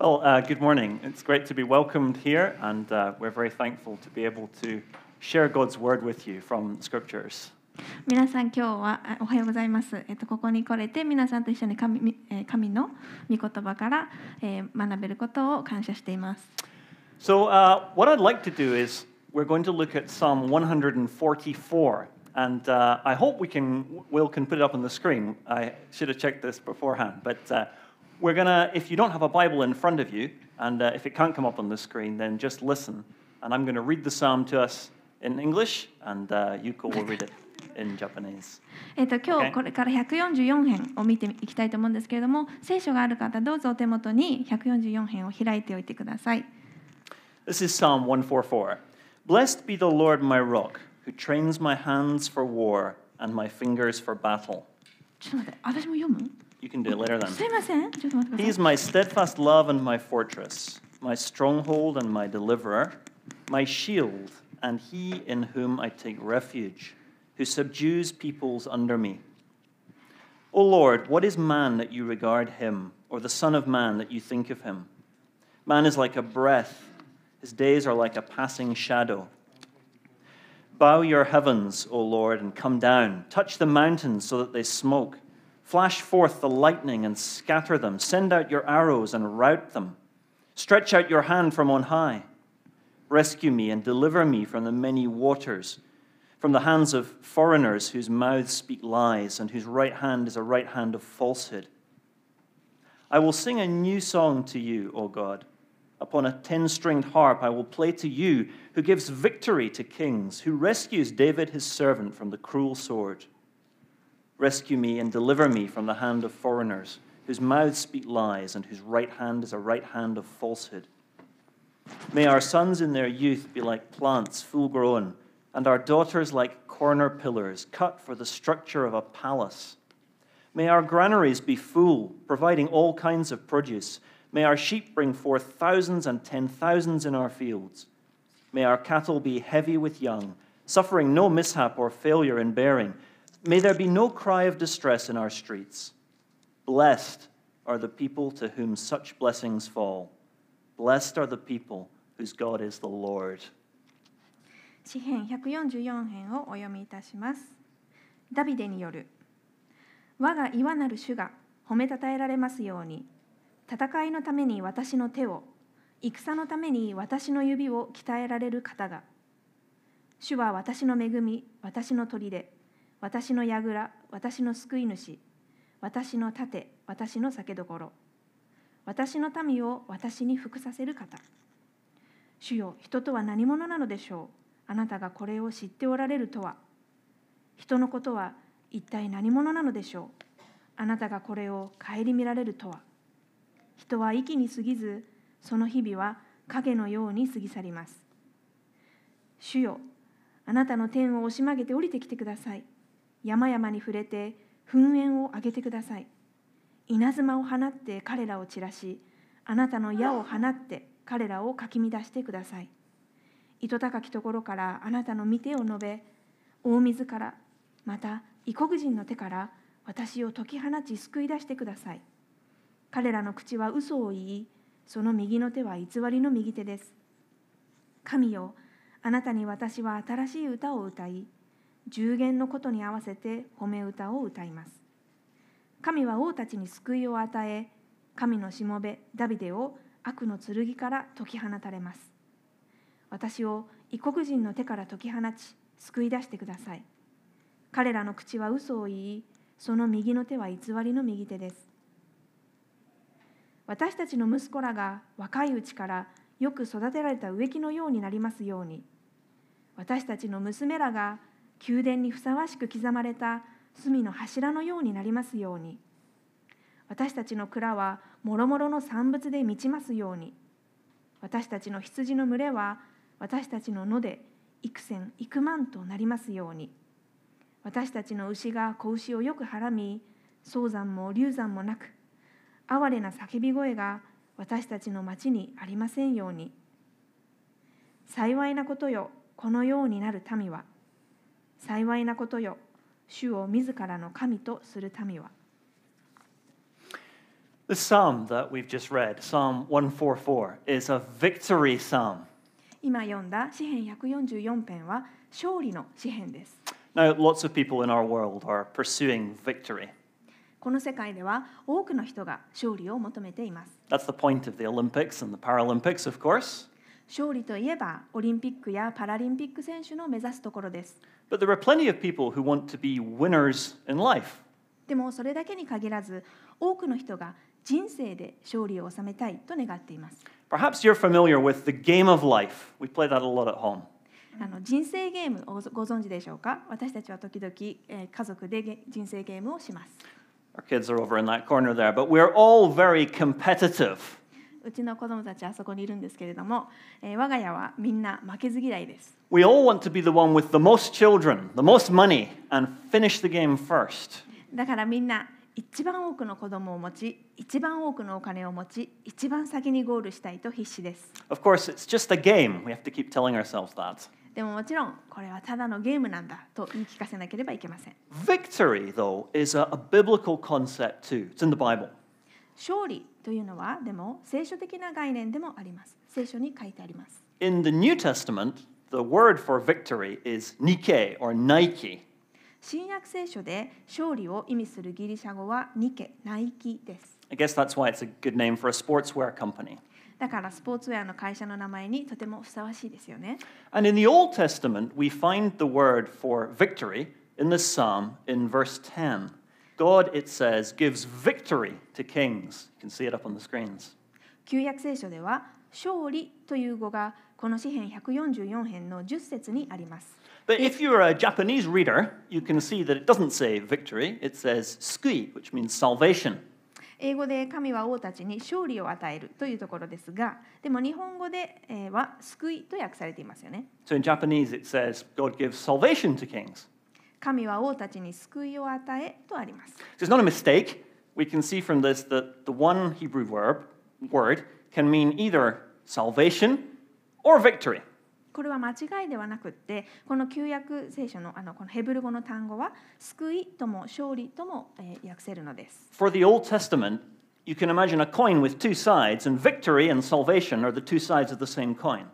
Well, uh, good morning. It's great to be welcomed here, and uh, we're very thankful to be able to share God's word with you from the scriptures. 皆さん今日はあおはようございます。えっとここに来れて皆さんと一緒に神みえー神の御言葉から、えー学べることを感謝しています。 So, uh, what I'd like to do is we're going to look at Psalm 144, and uh, I hope we can, Will can put it up on the screen. I should have checked this beforehand, but uh, we're gonna, if you don't have a Bible in front of you, and uh, if it can't come up on the screen, then just listen, and I'm going to read the psalm to us in English, and uh, Yuko will read it in Japanese. えっと今 Okay. 日これから144編を見ていきたいと思うんですけれども、聖書がある方どうぞお手元に144編を開いておいてください。 This is Psalm 144. Blessed be the Lord my rock, who trains my hands for war and my fingers for battle. ちょっと待って、私も読む You can do it later す then. いません、ちょっと待ってく He だ is さい。 my steadfast love and my fortress, my stronghold and my deliverer, my shield, and he in whom I take refuge, who subdues peoples under me. O Lord, what is man that you regard him, or the Son of Man that you think of him? Man is like a breath, his days are like a passing shadow. Bow your heavens, O Lord, and come down. Touch the mountains so that they smoke. Flash forth the lightning and scatter them. Send out your arrows and rout them. Stretch out your hand from on high. Rescue me and deliver me from the many waters, from the hands of foreigners whose mouths speak lies and whose right hand is a right hand of falsehood. I will sing a new song to you, O God. Upon a ten stringed harp I will play to you, who gives victory to kings, who rescues David his servant from the cruel sword. Rescue me and deliver me from the hand of foreigners, whose mouths speak lies and whose right hand is a right hand of falsehood. May our sons in their youth be like plants full grown, and our daughters like corner pillars cut for the structure of a palace. May our granaries be full, providing all kinds of produce. May our sheep bring forth thousands and ten thousands in our fields. May our cattle be heavy with young, suffering no mishap or failure in bearing. May there be no cry of distress in our streets. Blessed are the people to whom such blessings fall. Blessed are the people whose God is the Lord. 詩編144編をお読みいたします。ダビデによる我が岩なる主が褒めたたえられますように戦いのために私の手を戦のために私の指を鍛えられる方が主は私の恵み私の砦私の櫓私の救い主私の盾私の酒どころ私の民を私に服させる方。主よ人とは何者なのでしょう？あなたがこれを知っておられるとは。人のことは一体何者なのでしょう？あなたがこれを顧みられるとは。人は息に過ぎずその日々は影のように過ぎ去ります。主よあなたの天を押し曲げて降りてきてください。山々に触れて噴煙を上げてください。稲妻を放って彼らを散らしあなたの矢を放って彼らをかき乱してください。糸高きところからあなたの御手を述べ大水からまた異国人の手から私を解き放ち救い出してください。彼らの口は嘘を言いその右の手は偽りの右手です。神よあなたに私は新しい歌を歌い十弦のことに合わせて褒め歌を歌います。神は王たちに救いを与え神のしもべダビデを悪の剣から解き放たれます。私を異国人の手から解き放ち救い出してください。彼らの口は嘘を言いその右の手は偽りの右手です。私たちの息子らが若いうちからよく育てられた植木のようになりますように私たちの娘らが宮殿にふさわしく刻まれた隅の柱のようになりますように。私たちの蔵はもろもろの産物で満ちますように。私たちの羊の群れは私たちの野で幾千幾万となりますように。私たちの牛が子牛をよくはらみ早産も流産もなく哀れな叫び声が私たちの町にありませんように。幸いなことよこのようになる民は幸いなことよ主を自らの神とする民は The psalm that we've just read, Psalm 144, is a victory psalm. 今読んだ詩編144編は勝利の詩編です Now, lots of people in our world are pursuing victory. この世界では多くの人が勝利を求めています That's the point of the Olympics and the Paralympics, of course. 勝利といえばオリンピックやパラリンピック選手の目指すところです But there are plenty of people who want to be winners in life. でもそれだけに限らず多くの人が人生で勝利を収めたいと願っています Perhaps you're familiar with the game of life. We play that a lot at home. あの人生ゲームをごご存知でしょうか私たちは時々、えー家族でゲ人生ゲームをします Our kids are over in that corner there, but we're all very competitive. うちの子供たちあそこにいるんですけれども、えー我が家はみんな負けず嫌いです We all want to be the one with the most children, the most money, and finish the game first. だからみんな一番多くの子供を持ち一番多くのお金を持ち一番先にゴールしたいと必死です Of course, it's just a game. We have to keep telling ourselves that. でももちろんこれはただのゲームなんだと言い聞かせなければいけません Victory, though, is a, a biblical concept too. It's in the Bible. 勝利というのはでも聖書的な概念でもあります聖書に書いてあります In the New Testament, the word for victory is Nike or Nike. 新約聖書で勝利を意味するギリシャ語はニケ、ナイキです。I guess that's why it's a good name for a sportswear company. だからスポーツウェアの会社の名前にとてもふさわしいですよね。And in the Old Testament, we find the word for victory in this psalm in verse 10. God, it says, gives victory to kings. You can see it up on the screens. 旧約聖書では勝利という語がこの詩編144編の10節にあります。But if you're a Japanese reader, you can see that it doesn't say victory, it says sukui, which means salvation. 英語で神は王たちに勝利を与えるというところですが、でも日本語でえーは救いと訳されていますよね。So in Japanese, it says God gives salvation to kings. 神は王たちに救いを与えとあります。So it's not a mistake. We can see from this that the one Hebrew verb, word can mean either salvation or victory. これは間違いではなくってこの旧約聖書のあのこのヘブル語の単語は救いとも勝利とも、えー訳せるのです。For the Old Testament, you can imagine a coin with two sides, and victory and salvation are the two sides of the same coin.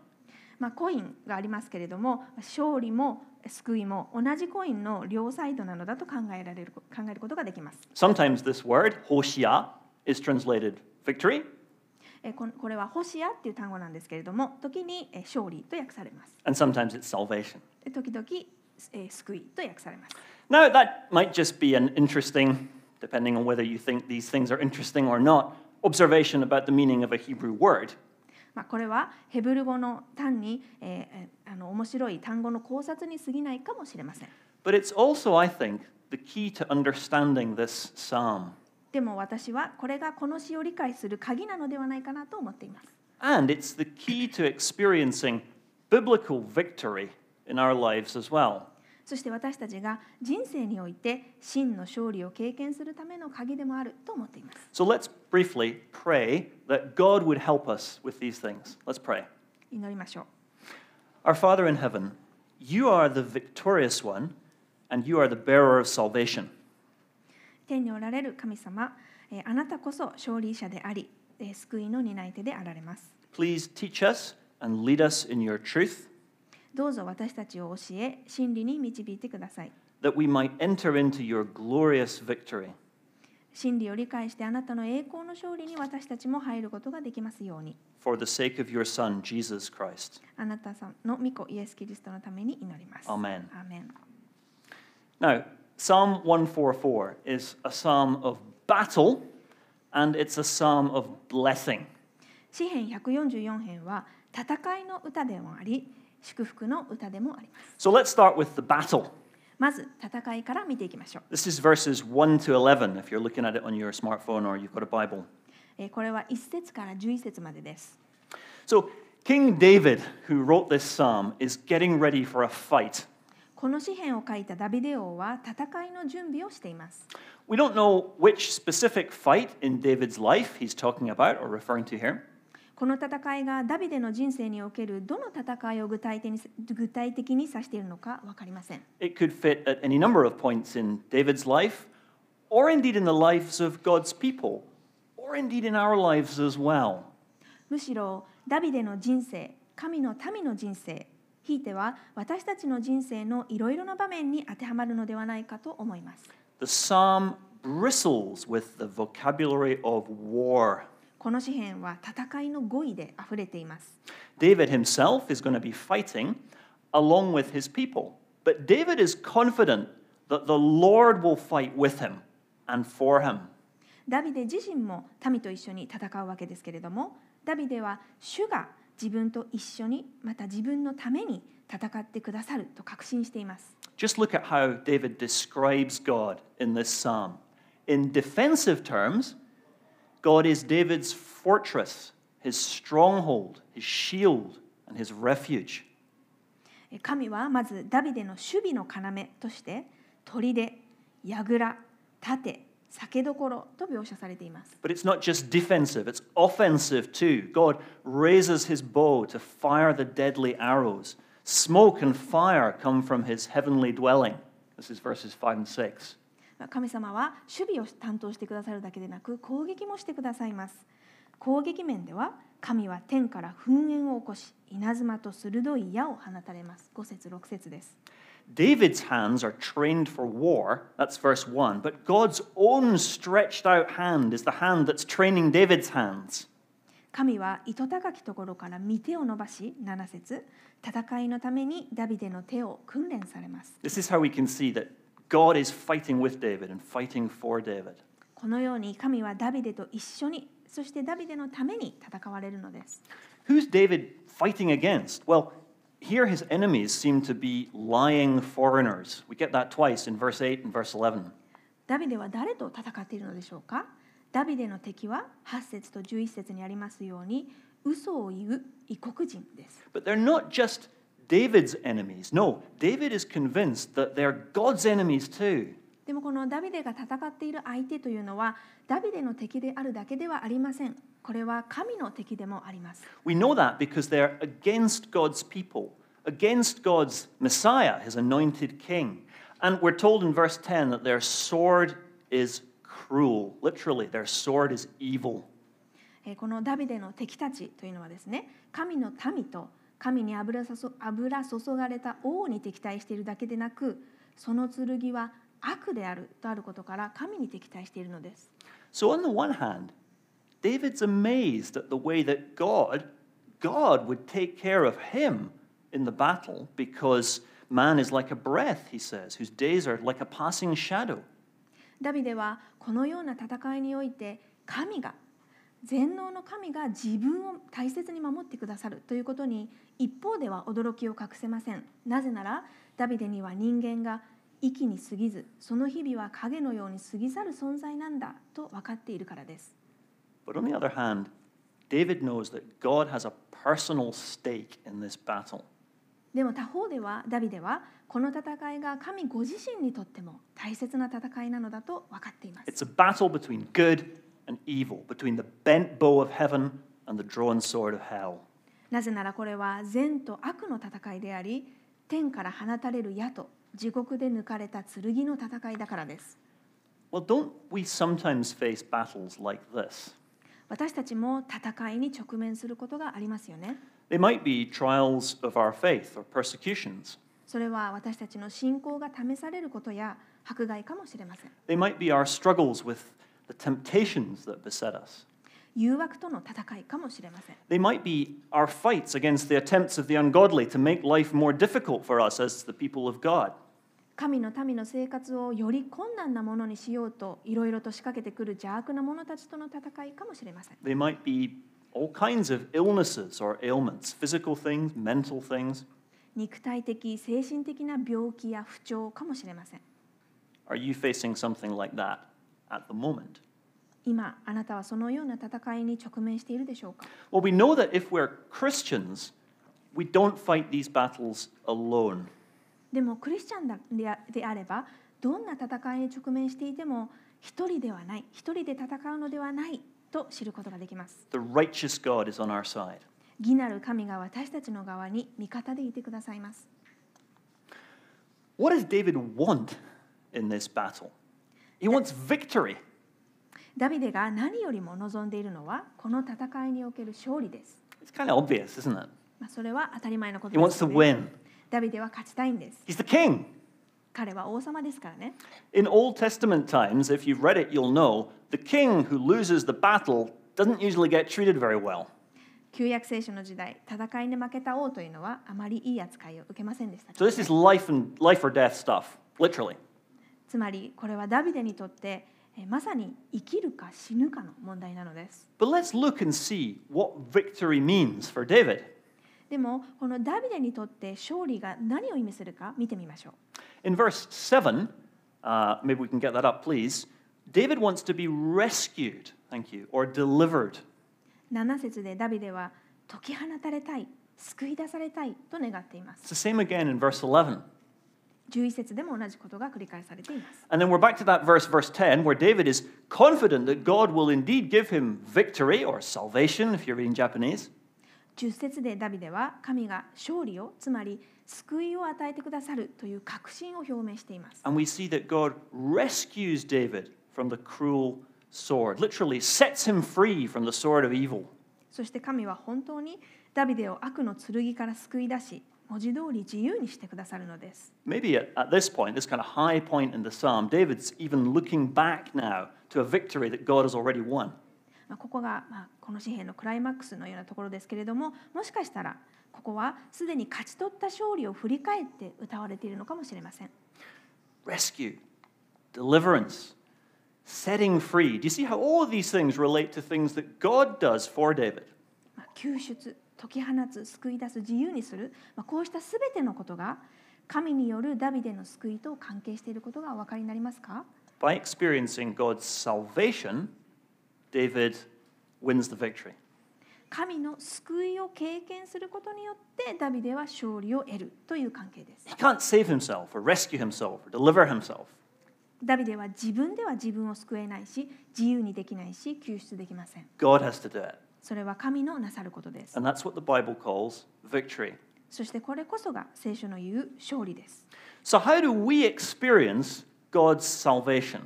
まあ、コインがありますけれども勝利も救いも同じコインの両サイドなのだと考えられる考えることができます。Sometimes this word, hoshia, is translated victory, えーこれは「ホシア」っていう単語なんですけれども時にえー勝利と訳されます。and sometimes it's salvation. で時々、えー救いと訳されます。Now, that might just be an interesting, depending on whether you think these things are interesting or not, observation about the meaning of a Hebrew word. まあ、これはヘブル語の単に、えーえーあの面白い単語の考察に過ぎないかもしれません。But it's also, I think, the key to understanding this psalm. でも私はこれがこの詩を理解する鍵なのではないかなと思っています。And it's the key to experiencing biblical victory in our lives as well. そして私たちが人生において真の勝利を経験するための鍵でもあると思っています。So let's briefly pray that God would help us with these things. Let's pray. 祈りましょう。 Our Father in heaven, you are the victorious one, and you are the bearer of salvation. 天におられる神様、えーあなたこそ勝利者であり、えー救いの担い手であられます。 Please teach us and lead us in your truth, どうぞ私たちを教え、真理に導いてください。 that we might enter into your glorious victory. 真理を理解してあなたの栄光の勝利に私たちも入ることができますように。For the sake of your Son, Jesus Christ. あなたさんの御子イエス・キリストのために祈ります。Amen. アーメン Now, Psalm 144 is a psalm of battle and it's a psalm of blessing. 詩編144編は戦いの歌でもあり祝福の歌でもあります So let's start with the battle. まず戦いから見ていきましょう This is verses 1 to 11 if you're looking at it on your smartphone or you've got a Bible. えーこれは1節から11節までです So, King David, who wrote this psalm, is getting ready for a fight. この詩編を書いたダビデ王は戦いの準備をしています We don't know which specific fight in David's life he's talking about or referring to here. この戦いがダビデの人生におけるどの戦いを具体的に具体的に指しているのか分かりません It could fit at any number of points in David's life, or indeed in the lives of God's people, or indeed in our lives as well. むしろダビデの人生神の民の人生ひいては私たちの人生のいろいろな場面に当てはまるのではないかと思います The psalm bristles with the vocabulary of war. この詩篇は戦いの語彙であふれています David himself is going to be fighting along with his people. But David is confident that the Lord will fight with him and for him. ダビデ自身も民と一緒に戦うわけですけれどもダビデは主が自分と一緒にまた自分のために戦ってくださると確信しています Just look at how David describes God in this psalm. In defensive terms, God is David's fortress, his stronghold, his shield, and his refuge. え神はまずダビデの守備の要として砦、櫓、盾、酒どころと描写されています。 But it's not just defensive, it's offensive too. God raises his bow to fire the deadly arrows. Smoke and fire come from his heavenly dwelling. This is verses 5 and 6. 神様は守備を担当してくださるだけでなく攻撃もしてくださいます。攻撃面では神は天から噴煙を起こし稲妻と鋭い矢を放たれます。5節6節です。David's hands are trained for war. That's verse 1. But God's own stretched out hand is the hand that's training David's hands. 神は糸高きところから御手を伸ばし7節戦いのためにダビデの手を訓練されます This is how we can see that God is fighting with David and fighting for David. このように神はダビデと一緒にそしてダビデのために戦われるのです Who's David fighting against? Well, here his enemies seem to be lying foreigners. We get that twice in verse 8 and verse 11. ダビデは誰と戦っているのでしょうかダビデの敵は8節と11節にありますように嘘を言う異国人です But they're not just David's enemies. No, David is convinced that they're God's enemies too. でもこのダビデが戦っている相手というのはダビデの敵であるだけではありませんこれは神の敵でもあります We know that because they're against God's people, against God's Messiah, his anointed king. And we're told in verse 10 that their sword is cruel. Literally, their sword is evil. えーこのダビデの敵たちというのはですね神の民と 神に油注油注がれた王に敵対しているだけでなくその剣は悪であるとあることから神に敵対しているのです So, on the one hand, David's amazed at the way that God, God would take care of him in the battle because man is like a breath, he says, whose days are like a passing shadow. ダビデはこのような戦いにおいて神が全能の神が自分を大切に守ってくださるということに一方では驚きを隠せません。なぜならダビデには人間が息に過ぎずその日々は影のように過ぎ去る存在なんだと分かっているからです。But on the other hand, David knows that God has a personal stake in this battle. でも他方ではダビデはこの戦いが神ご自身にとっても大切な戦いなのだと分かっています。It's a battle between good evil, between the bent bow of heaven and the drawn sword of hell. なぜならこれは善と悪の戦いであり天から放たれる矢と地獄で抜かれた剣の戦いだからです Well, don't we sometimes face battles like this? 私たちも戦いに直面することがありますよね They might be trials of our faith or persecutions. それは私たちの信仰が試されることや迫害かもしれません They might be our struggles with the temptations that beset us. 誘惑との戦いかもしれません They might be our fights against the attempts of the ungodly to make life more difficult for us as the people of God. 神の民の生活をより困難なものにしようといろいろと仕掛けてくる邪悪な者たちとの戦いかもしれません They might be all kinds of illnesses or ailments, physical things, mental things. 肉体的精神的な病気や不調かもしれません Are you facing something like that at the moment? 今あなたはそのような戦いに直面しているでしょうか Well, we know that if we're Christians, we don't fight these battles alone. でもクリスチャンだであであればどんな戦いに直面していても一人ではない一人で戦うのではないと知ることができます The righteous God is on our side. 義なる神が私たちの側に味方でいてくださいます What does David want in this battle? He wants victory. ダビデが何よりも望んでいるのはこの戦いにおける勝利です。 It's kind of obvious, isn't it? まあ、それは当たり前のこ He とで wants す to よね。 win. ダビデは勝ちたいんです。 He's the king. 彼は王様ですからね。 In Old Testament times, if you've read it, you'll know the king who loses the battle doesn't usually get treated very well. 旧約聖書の時代、戦いに負けた王というのはあまりいい扱いを受けませんでしたか So ら this ね、 is life and life or death stuff, literally. つまりこれはダビデにとってえーまさに生きるか死ぬかの問題なのです。But let's look and see what victory means for David. でもこのダビデにとって勝利が何を意味するか見てみましょう。In verse 7, uh, maybe we can get that up, please. David wants to be rescued, thank you, or delivered. 7節でダビデは解き放たれたい、救い出されたいと願っています。It's the same again in verse 11. 11節でも同じことが繰り返されています。十節でダビデは神が勝利を、つまり救いを与えてくださるという確信を表明しています。そして神は本当にダビデを悪の剣から救い出し、文字通り自由にしてくださるのです。Maybe at, at this point, this kind of high point in the psalm, David's even looking back now to a victory that God has already won. まあここが、まあ、この詩篇のクライマックスのようなところですけれどももしかしたらここはすでに勝ち取った勝利を振り返って歌われているのかもしれません。Rescue, deliverance, setting free. Do you see how all of these things relate to things that God does for David? まあ救出解き放つ救い出す自由にする、まあ、こうしたすべてのことが神によるダビデの救いと関係していることがお分かりになりますか？By experiencing God's salvation, David wins the victory. 神の救いを経験することによってダビデは勝利を得るという関係です。He can't save himself or rescue himself or deliver himself. ダビデは自分では自分を救えないし自由にできないし救出できません。God has to do it. それは神のなさることです。And that's what the Bible calls victory. そしてこれこそが聖書の言う勝利です。So, how do we experience God's salvation?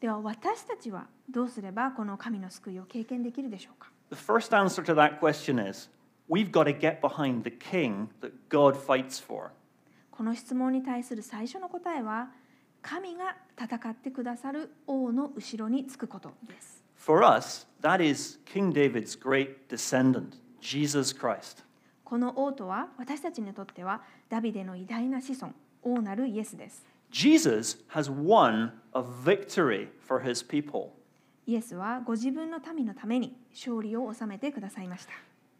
では私たちはどうすればこの神の救いを経験できるでしょうか The first answer to that question is we've got to get behind the king that God fights for. この質問に対する最初の答えは神が戦ってくださる王の後ろにつくことです。For us, that is King David's great descendant, Jesus Christ. この王とは私たちにとってはダビデの偉大な子孫王なるイエスです。 Jesus has won a victory for his people. イエスはご自分の民のために勝利を収めてくださいました。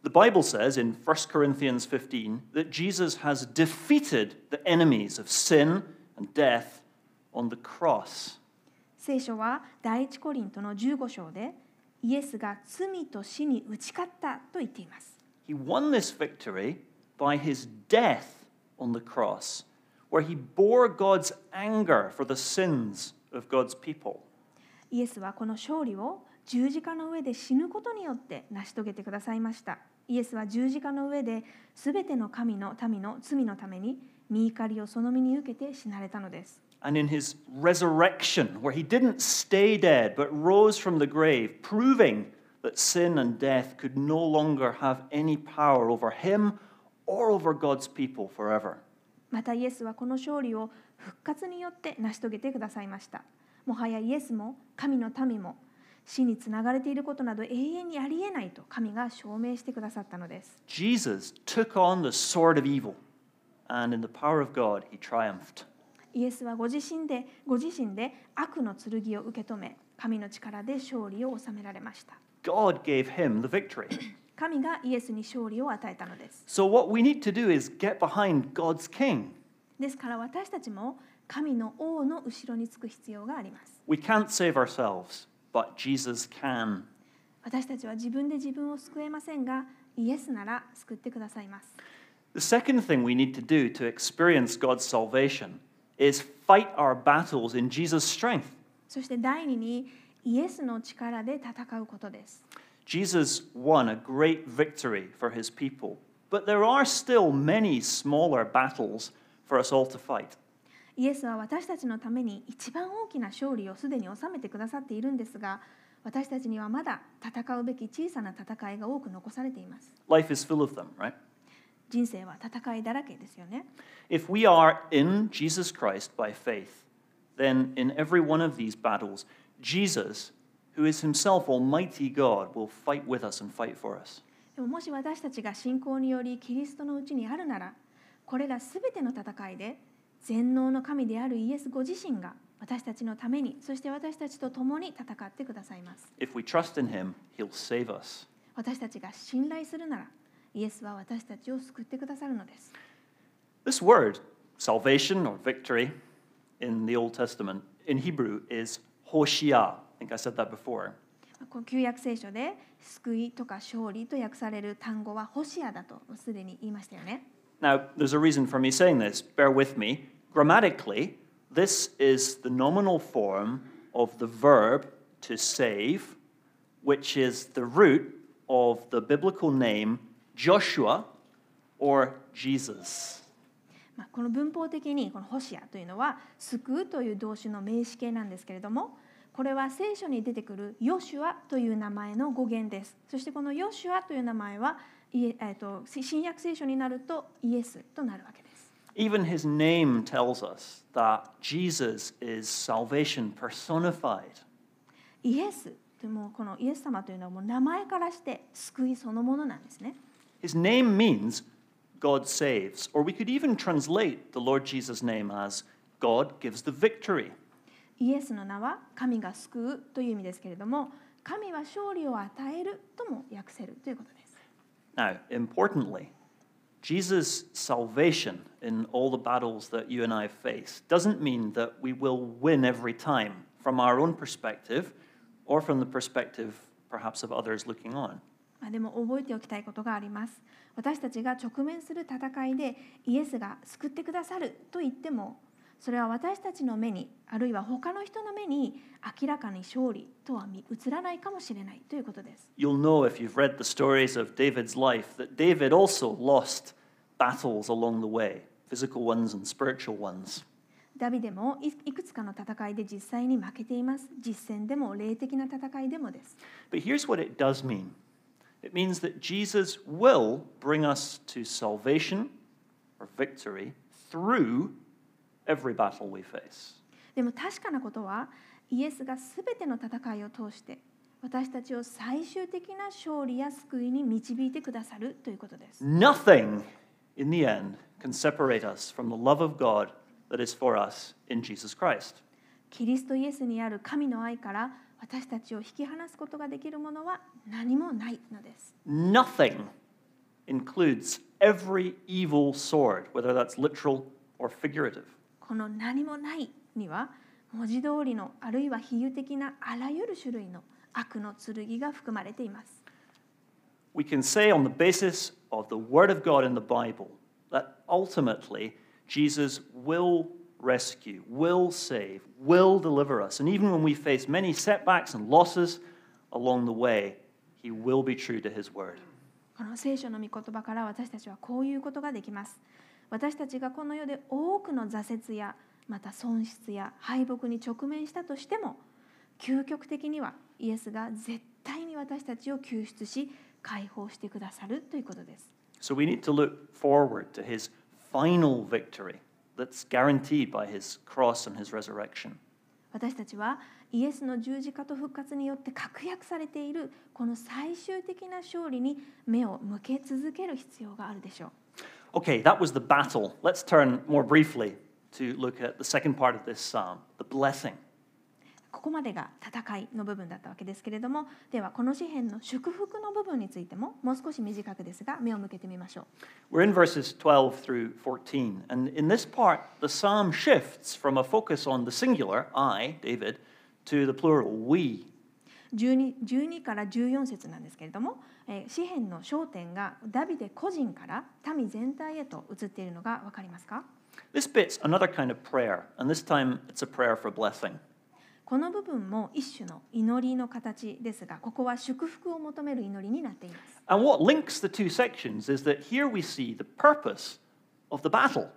The Bible says in 1 Corinthians 15 that Jesus has defeated the enemies of sin and death on the cross. 聖書は第一コリントの15章でイエスが罪と死に打ち勝ったと言っています。He won this victory by his death on the cross, where he bore God's anger for the sins of God's people. イエスはこの勝利を十字架の上で死ぬことによって成し遂げてくださいました。イエスは十字架の上で全ての神の民の罪のために身怒りをその身に受けて死なれたのです。And in his resurrection, where he didn't stay dead but rose from the grave, proving that sin and death could no longer have any power over him or over God's people forever. またイエスはこの勝利を復活によって成し遂げてくださいました。もはやイエスも神の民も死につながれていることなど永遠にありえないと神が証明してくださったのです。 Jesus took on the sword of evil, and in the power of God, he triumphed. イエスはご自身でご自身で悪の剣を受け止め神の力で勝利を収められました。God gave him the victory. 神がイエスに勝利を与えたのです。So, what we need to do is get behind God's king. ですから私たちも神の王の後ろにつく必要があります。We can't save ourselves, but Jesus can. 私たちは自分で自分を救えませんが、イエスなら救ってくださいます。The second thing we need to do to experience God's salvation is fight our battles in Jesus' strength. そして第二にイエスの力で戦うことです。 Jesus won a great victory for his people, but there are still many smaller battles for us all to fight. イエスは私たちのために一番大きな勝利をすでに収めてくださっているんですが、 私たちにはまだ戦うべき小さな戦いが多く残されています Life is full of them, right? 人生は戦いだらけですよね If we are in Jesus Christ by faith, then in every one of these battles, Jesus, who is himself Almighty God, will fight with us and fight for us. でももし私たちが信仰によりキリストのうちにあるならこれらすべての戦いで全能の神であるイエスご自身が私たちのためにそして私たちと共に戦ってくださいます If we trust in him, he'll save us. 私たちが信頼するならイエスは私たちを救ってくださるのです This word, salvation or victory, in the Old Testament, in Hebrew, is Hoshia. I think I said that before. この旧約聖書で救いとか勝利と訳される単語はホシアだとすでに言いましたよね Now, there's a reason for me saying this. Bear with me. Grammatically, this is the nominal form of the verb to save, which is the root of the biblical name Joshua or Jesus? まあ、この文法的にこのホシアというのは救うという動詞の名詞形なんですけれどもこれは聖書に出てくるヨシュアという名前の語源ですそしてこのヨシュアという名前は、えー、と新約聖書になるとイエスとなるわけです Even his name tells us that Jesus is salvation personified. イエスというもうこのイエス様というのはもう名前からして救いそのものなんですね His name means God saves, or we could even translate the Lord Jesus' name as God gives the victory. イエスの名は神が救うという意味ですけれども神は勝利を与えるとも訳せるということです Now, importantly, Jesus' salvation in all the battles that you and I face doesn't mean that we will win every time from our own perspective or from the perspective perhaps of others looking on. まあでも覚えておきたいことがあります私たちが直面する戦いでイエスが救ってくださると言ってもそれは私たちの目にあるいは他の人の目に明らかに勝利とは見映らないかもしれないということです You'll know if you've read the stories of David's life that David also lost battles along the way, physical ones and spiritual ones. ダビデもいいくつかの戦いで実際に負けています実戦でも霊的な戦いでもです But here's what it does mean it means that Jesus will bring us to salvation or victory through every battle we face. でも確かなことはイエスがすべての戦いを通して私たちを最終的な勝利や救いに導いてくださるということです。 Nothing in the end can separate us from the love of God that is for us in Jesus Christ. キリストイエスにある神の愛から 私たちを引き離すことができるものは何もないのです。Nothing includes every evil sword, whether that's literal or figurative. この何もないには文字通りのあるいは比喩的なあらゆる種類の悪の剣が含まれています。We can say, on the basis of the Word of God in the Bible, that ultimately Jesus will rescue, will save, will deliver us. And even when we face many setbacks and losses along the way, He will be true to His Word. この聖書の御言葉から私たちはこういうことができます。私たちがこの世で多くの挫折やまた損失や敗北に直面したとしても究極的にはイエスが絶対に私たちを救出し解放してくださるということです。So we need to look forward to His final victory that's guaranteed by His cross and His resurrection. 私たちはイエスの十字架と復活によって確約されているこの最終的な勝利に目を向け続ける必要があるでしょう。 Okay, that was the battle. Let's turn more briefly to look at the second part of this psalm, the blessing. ここまでが戦いの部分だったわけですけれどもではこの詩篇の祝福の部分についてももう少し短くですが目を向けてみましょう We're in verses 12 through 14, and in this part, the psalm shifts from a focus on the singular, I, David, to the plural, we. 12, 12から14節なんですけれども、えー詩篇の焦点がダビデ個人から民全体へと移っているのが分かりますか This bit's another kind of prayer, and this time it's a prayer for blessing. この部分も一種の祈りの形ですがここは祝福を求める祈りになっています And what links the two sections is that here we see the purpose of the battle.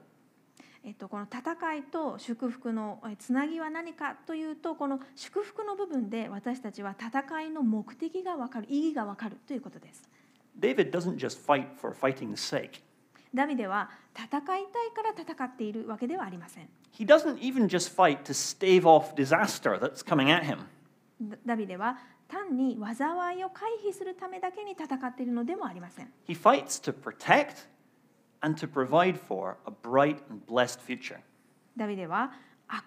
えっと、この戦いと祝福のえつなぎは何かというとこの祝福の部分で私たちは戦いの目的が分かる意義が分かるということです。David doesn't just fight for fighting's sake. ダビデは戦いたいから戦っているわけではありません。He doesn't even just fight to stave off disaster that's coming at him. ダダビデは単に災いを回避するためだけに戦っているのでもありません。 He fights to protect and to provide for a bright and blessed future. ダビデは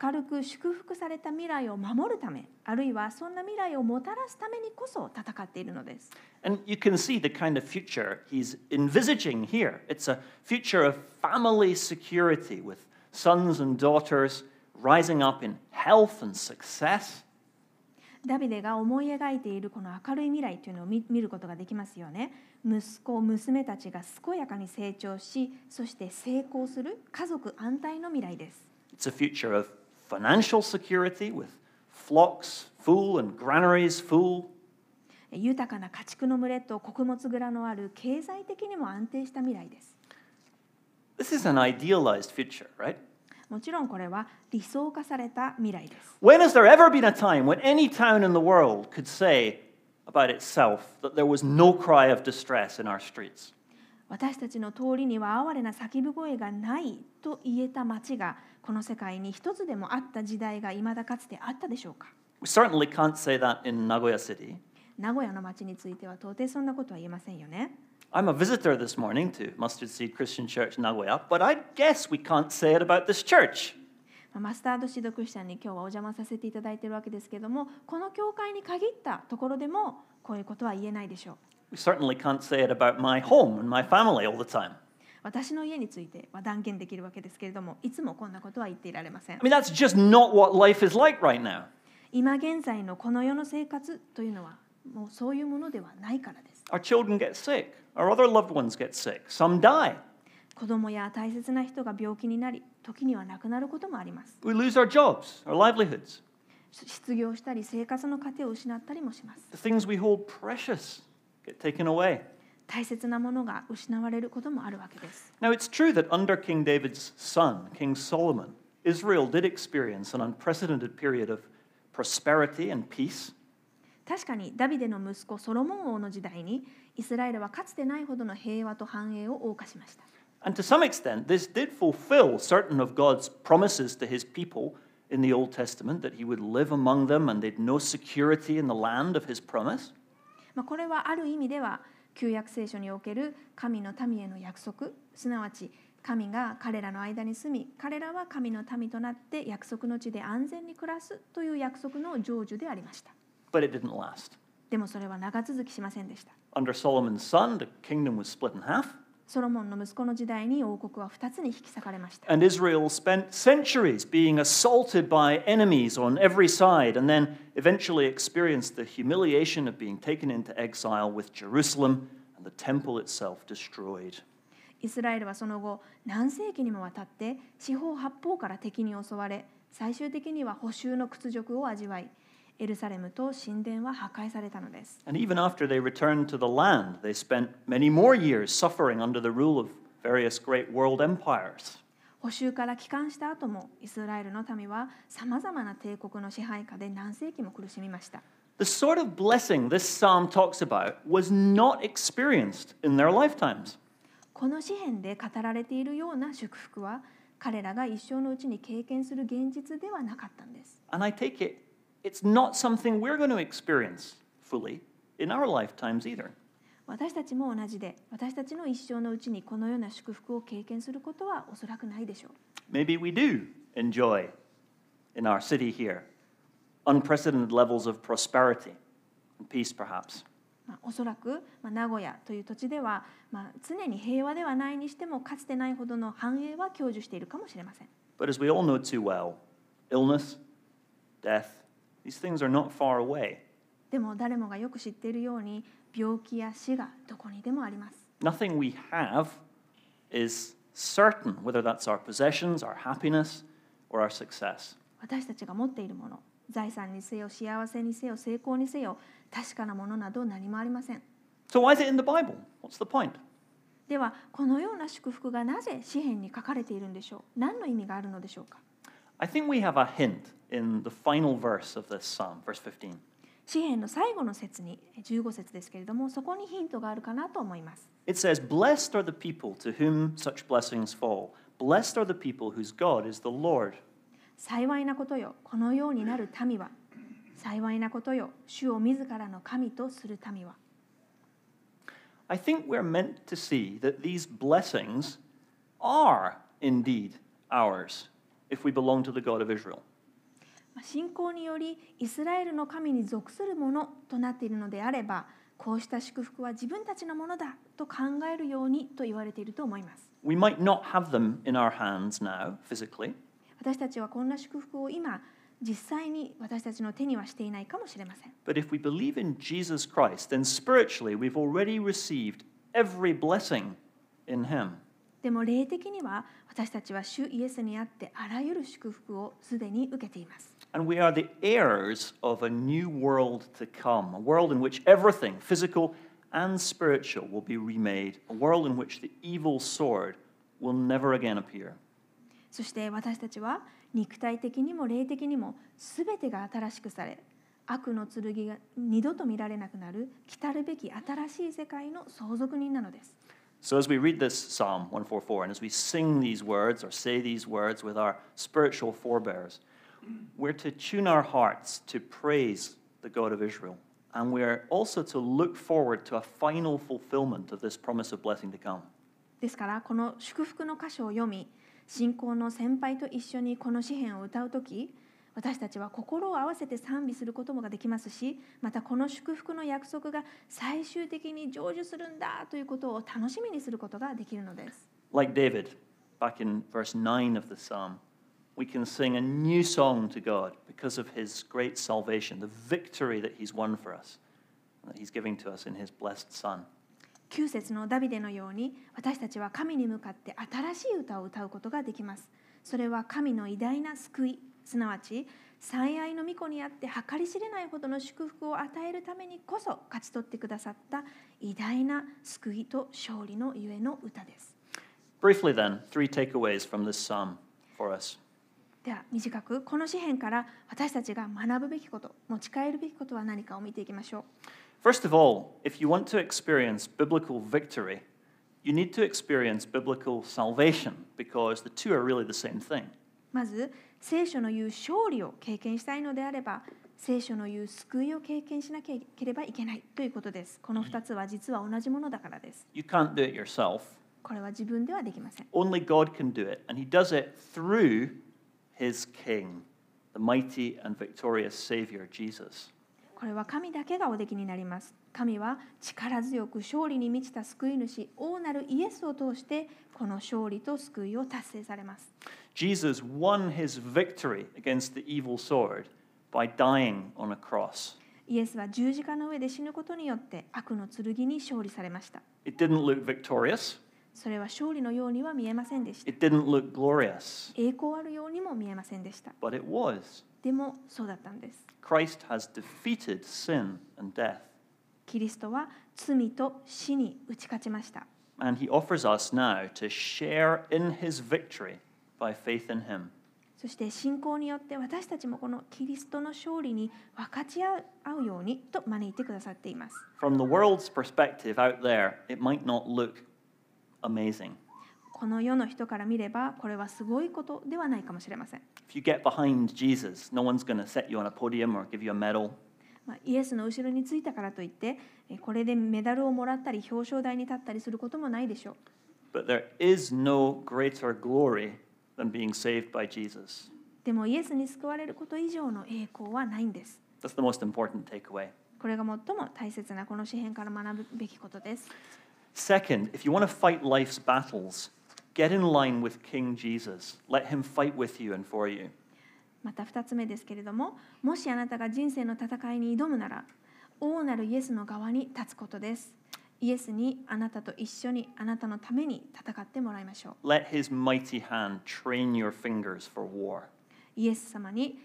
明るく祝福された未来を守るためあるいはそんな未来をもたらすためにこそ戦っているのです。 And you can see the kind of future he's envisaging here. It's a future of family security with sons and daughters rising up in health and success. ダビデが思い描いているこの明るい未来というのを見見ることができますよね。息子、娘たちが健やかに成長し、そして成功する家族安泰の未来です。It's a future of financial security with flocks full and granaries full. 豊かな家畜の群れと穀物蔵のある経済的にも安定した未来です。This is an idealized future, right? もちろんこれは理想化された未来です。When has there ever been a time when any town in the world could say about itself that there was no cry of distress in our streets? 私たちの通りには哀れな叫び声がないと言えた町がこの世界に一つでもあった時代が未だかつてあったでしょうか We certainly can't say that in Nagoya City. 名古屋の町については到底そんなことは言えませんよね。I'm a visitor this morning to must see Christian Church Nagoya, but I guess we can't say it about this church. マスタードシードクリスチンに今日はお邪魔させていただいているわけですけれども、この教会に限ったところでもこういうことは言えないでしょう。私の家については断言できるわけですけれども、いつもこんなことは言っていられません。今現在のこの世の生活というのは、もうそういうものではないからです。Our children get sick, our other loved ones get sick, some die. 子供や大切な人が病気になり時には亡くなることもあります We lose our jobs, our livelihoods. 失業したり生活の糧を失ったりもします The things we hold precious get taken away. 大切なものが失われることもあるわけです Now, it's true that under King David's son, King Solomon, Israel did experience an unprecedented period of prosperity and peace. 確かにダビデの息子ソロモン王の時代にイスラエルはかつてないほどの平和と繁栄を謳歌しました And to some extent, this did fulfill certain of God's promises to his people in the Old Testament that he would live among them and they'd know security in the land of his promise. まあ、これはある意味では旧約聖書における神の民への約束すなわち神が彼らの間に住み彼らは神の民となって約束の地で安全に暮らすという約束の成就でありました But it didn't last. でもそれは長続きしませんでした Under Solomon's son, the kingdom was split in half, ソロモンの息子の時代に王国は2つに引き裂かれました and Israel spent centuries being assaulted by enemies on every side, and then eventually experienced the humiliation of being taken into exile with Jerusalem and the temple itself destroyed. イスラエルはその後何世紀にもわたって四方八方から敵に襲われ最終的には補修の屈辱を味わいエルサレムと神殿は破壊されたのです。補修から帰還した後も、イスラエルの民は様々な帝国の支配下で何世紀も苦しみました。この詩篇で語られているような祝福は、彼らが一生のうちに経験する現実ではなかったんです。It's not something we're going to experience fully in our lifetimes either. 私たちも同じで私たちの一生のうちにこのような祝福を経験することはおそらくないでしょう Maybe we do enjoy in our city here unprecedented levels of prosperity and peace, perhaps. まあ、おそらく、まあ、名古屋という土地では、まあ、常に平和ではないにしてもかつてないほどの繁栄は享受しているかもしれません But as we all know too well, illness, death, these things are not far away. でも誰もがよく知っているように病気や死がどこにでもあります Nothing we have is certain, whether that's our possessions, our happiness, or our success. 私たちが持っているもの財産にせよ幸せにせよ成功にせよ確かなものなど何もありません So why is it in the Bible? What's the point? ではこのような祝福がなぜ詩篇に書かれているんでしょう何の意味があるのでしょうか I think we have a hint in the final verse of this psalm, verse 15. 詩篇の最後の節に15節ですけれどもそこにヒントがあるかなと思います It says, Blessed are the people to whom such blessings fall. Blessed are the people whose God is the Lord. 幸いなことよこのようになる民は幸いなことよ主を自らの神とする民は I think we're meant to see that these blessings are indeed ours 信仰によりイスラエルの神に属するものとなっているのであればこうした祝福は自分たちのものだと考えるようにと言われていると思います。私たちはこんな祝福を今実際に私たちの手にはしていないかもしれません。でも霊的には私たちは主イエスにあってあらゆる祝福をすでに受けています And we are the heirs of a new world to come, a world in which everything, physical and spiritual, will be remade, a world in which the evil sword will never again appear. そして私たちは肉体的にも霊的にも全てが新しくされ悪の剣が二度と見られなくなる来るべき新しい世界の相続人なのです So, as we read this Psalm 144, and as we sing these words or say these words with our spiritual forebears, we're to tune our hearts to praise the God of Israel. And we're also to look forward to a final fulfillment of this promise of blessing to come. ですからこの祝福の箇所を読み信仰の先輩と一緒にこの詩篇を歌う時 私たちは心を合わせて賛美することもができますしまたこの祝福の約束が最終的に成就するんだということを楽しみにすることができるのです。Like David, back in verse 9 of the psalm, we can sing a new song to God because of his great salvation, the victory that he's won for us, that he's giving to us in his blessed Son. 9節のダビデのように私たちは神に向かって新しい歌を歌うことができます。それは神の偉大な救いすなわち最愛の御子にあって計り知れないほどの祝福を与えるためにこそ勝ち取ってくださった偉大な救いと勝利のゆえの歌です。Briefly, then, three takeaways from this psalm for us. では短くこの詩篇から私たちが学ぶべきこと持ち帰るべきことは何かを見ていきましょう。First of all, if you want to experience biblical victory, you need to experience biblical salvation because the two are really the same thing. まず聖書の言う勝利を経験したいのであれば聖書の言う救いを経験しなければいけないということです。この2つは実は同じものだからです。You can't do it yourself. これは自分ではできません。Only God can do it, and He does it through His King, the mighty and victorious Savior, Jesus. これは神だけがおできになります。神は力強く勝利に満ちた救い主、王なるイエスを通してこの勝利と救いを達成されます。Jesus won His victory against the evil sword by dying on a cross. イエスは十字架の上で死ぬことによって悪の剣に勝利されました。It didn't look victorious, それは勝利のようには見えませんでした。it didn't look glorious, 栄光あるようにも見えませんでした。but it was. でもそうだったんです。Christ has defeated sin and death, キリストは罪と死に打ち勝ちました。and He offers us now to share in His victory by faith in Him. そして信仰によって私たちもこのキリストの勝利に分かち合うようにと招いてくださっています。From the world's perspective out there, it might not look amazing. この世の人から見れば、これはすごいことではないかもしれません。Jesus, no、イエスの後ろについたからといって、これでメダルをもらったり、表彰台に立ったりすることもないでしょう。でも、イエスに救われること以上の栄光はないんです。That's the most important takeaway. これが最も大切なこの詩篇から学ぶべきことです。Second, if you want to fight life's battles, get in line with King Jesus. Let him fight with you and for you. また2つ目ですけれどももしあなたが人生の戦いに挑むなら王なるイエスの側に立つことですイエスにあなたと一緒にあなたのために戦ってもらいましょう Let his mighty hand train your fingers for war. イエス様に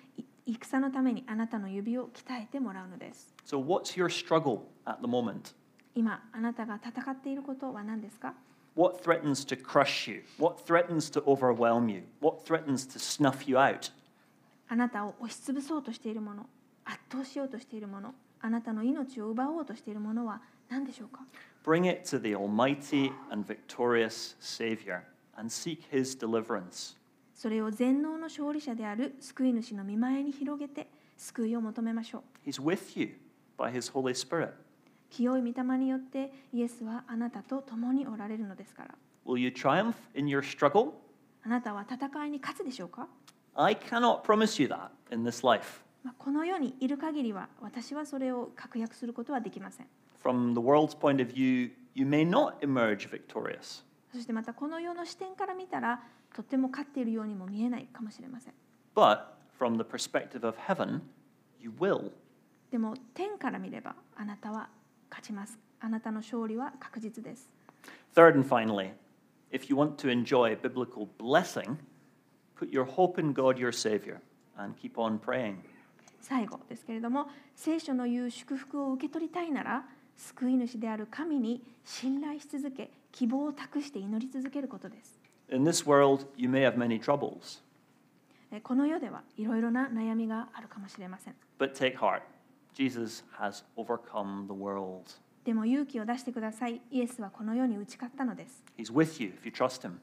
い戦のためにあなたの指を鍛えてもらうのです So, what's your struggle at the moment? 今あなたが戦っていることは何ですか What threatens to crush you? What threatens to overwhelm you? What threatens to snuff you out? あなたを押しつぶそうとしているもの圧倒しようとしているものあなたの命を奪おうとしているものは何でしょうか Bring it to the almighty and victorious Savior and seek his deliverance. それを全能の勝利者である救い主の見前に広げて救いを求めましょう He's with you by his Holy Spirit. 清い御霊によってイエスはあなたと共におられるのですから Will you triumph in your struggle? あなたは戦いに勝つでしょうか、I cannot promise you that in this life. まあ、この世にいる限りは私はそれを確約することはできません From the world's point of view, you may not emerge victorious. そしてまたこの世の視点から見たらとっても勝っているようにも見えないかもしれません But from the perspective of heaven, you will. でも天から見ればあなたは勝ちますあなたの勝利は確実です Third and finally, if you want to enjoy biblical blessing, put your hope in God your Savior and keep on praying. 最後ですけれども聖書の言う祝福を受け取りたいなら救い主である神に信頼し続け希望を託して祈り続けることです In this world, you may have many troubles, えこの世ではいろいろな悩みがあるかもしれません but take heart. Jesus has overcome the world. でも勇気を出してくださいイエスはこの世に打ち勝ったのです He's with you if you trust him.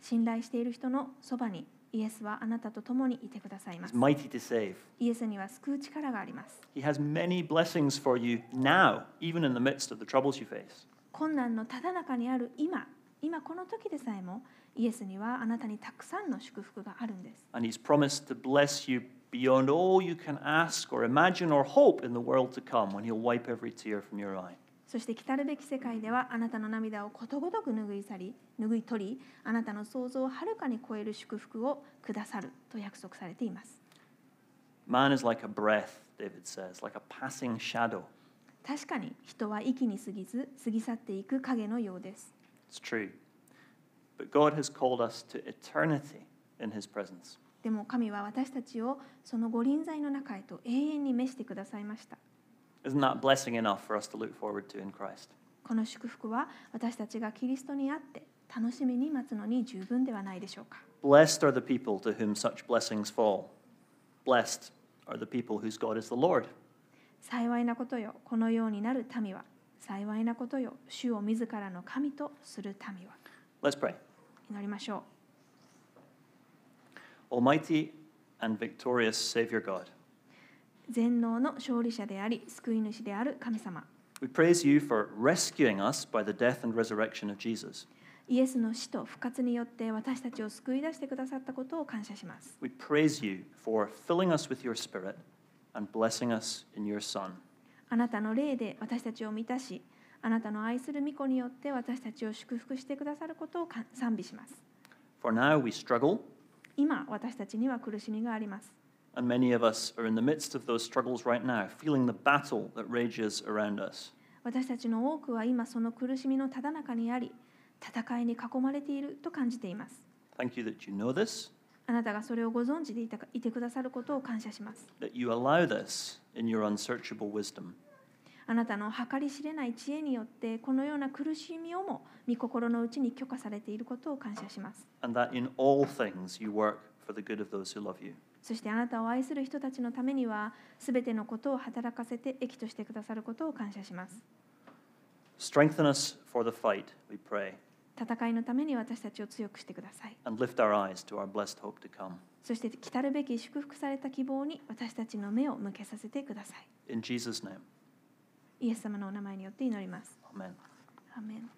信頼している人のそばにイエスはあなたと共にいてくださいま He's す mighty to save. イエスには救う力があります He has many blessings for you now, even in the midst of the troubles you face. 困難のただ中にある今今この時でさえもイエスにはあなたにたくさんの祝福があるんです And he's promised to bless you beyond all you can ask or imagine or hope in the world to come when he'll wipe every tear from your eye. そして来たるべき世界ではあなたの涙をことごとく拭い去り拭い取りあなたの想像をはるかに超える祝福をくださると約束されています Man is like a breath, David says, like a passing shadow. 確かに人は息に過ぎず過ぎ去っていく影のようです It's true. But God has called us to eternity in his presence. でも神は私たちをそのご臨在の中へと永遠に召してくださいました Isn't that blessing enough for us to look forward to in Christ? この祝福は私たちがキリストにあって楽しみに待つのに十分ではないでしょうか Blessed are the people to whom such blessings fall. Blessed are the people whose God is the Lord. 幸いなことよこのようになる民は幸いなことよ主を自らの神とする民は Let's pray. 祈りましょう Almighty and victorious Savior God, 全能の勝利者であり救い主である神様 we praise you for rescuing us by the death and resurrection of Jesus. イエスの死と復活によって私たちを救い出してくださったことを感謝します We praise you for filling us with your Spirit and blessing us in your Son. あなたの霊で私たちを満たしあなたの愛する御子によって私たちを祝福してくださることをか賛美します For now we struggle, 今私たちには苦しみがあります and many of us are in the midst of those struggles right now, feeling the battle that rages around us. 私たちの多くは今その苦しみのただ中にあり戦いに囲まれていると感じています Thank you that you know this, あなたがそれをご存知でいたかいてくださることを感謝します that you allow this in your unsearchable wisdom. あなたの計り知れない知恵によってこのような苦しみをも御心のうちに許可されていることを感謝します。And that in all things you work for the good of those who love you. そしてあなたを愛する人たちのためにはすべてのことを働かせて益としてくださることを感謝します。Strengthen us for the fight, we pray, 戦いのために私たちを強くしてください。And lift our eyes to our blessed hope to come. そして来たるべき祝福された希望に私たちの目を向けさせてください。In Jesus' name, イエス様のお名前によって祈ります.アーメン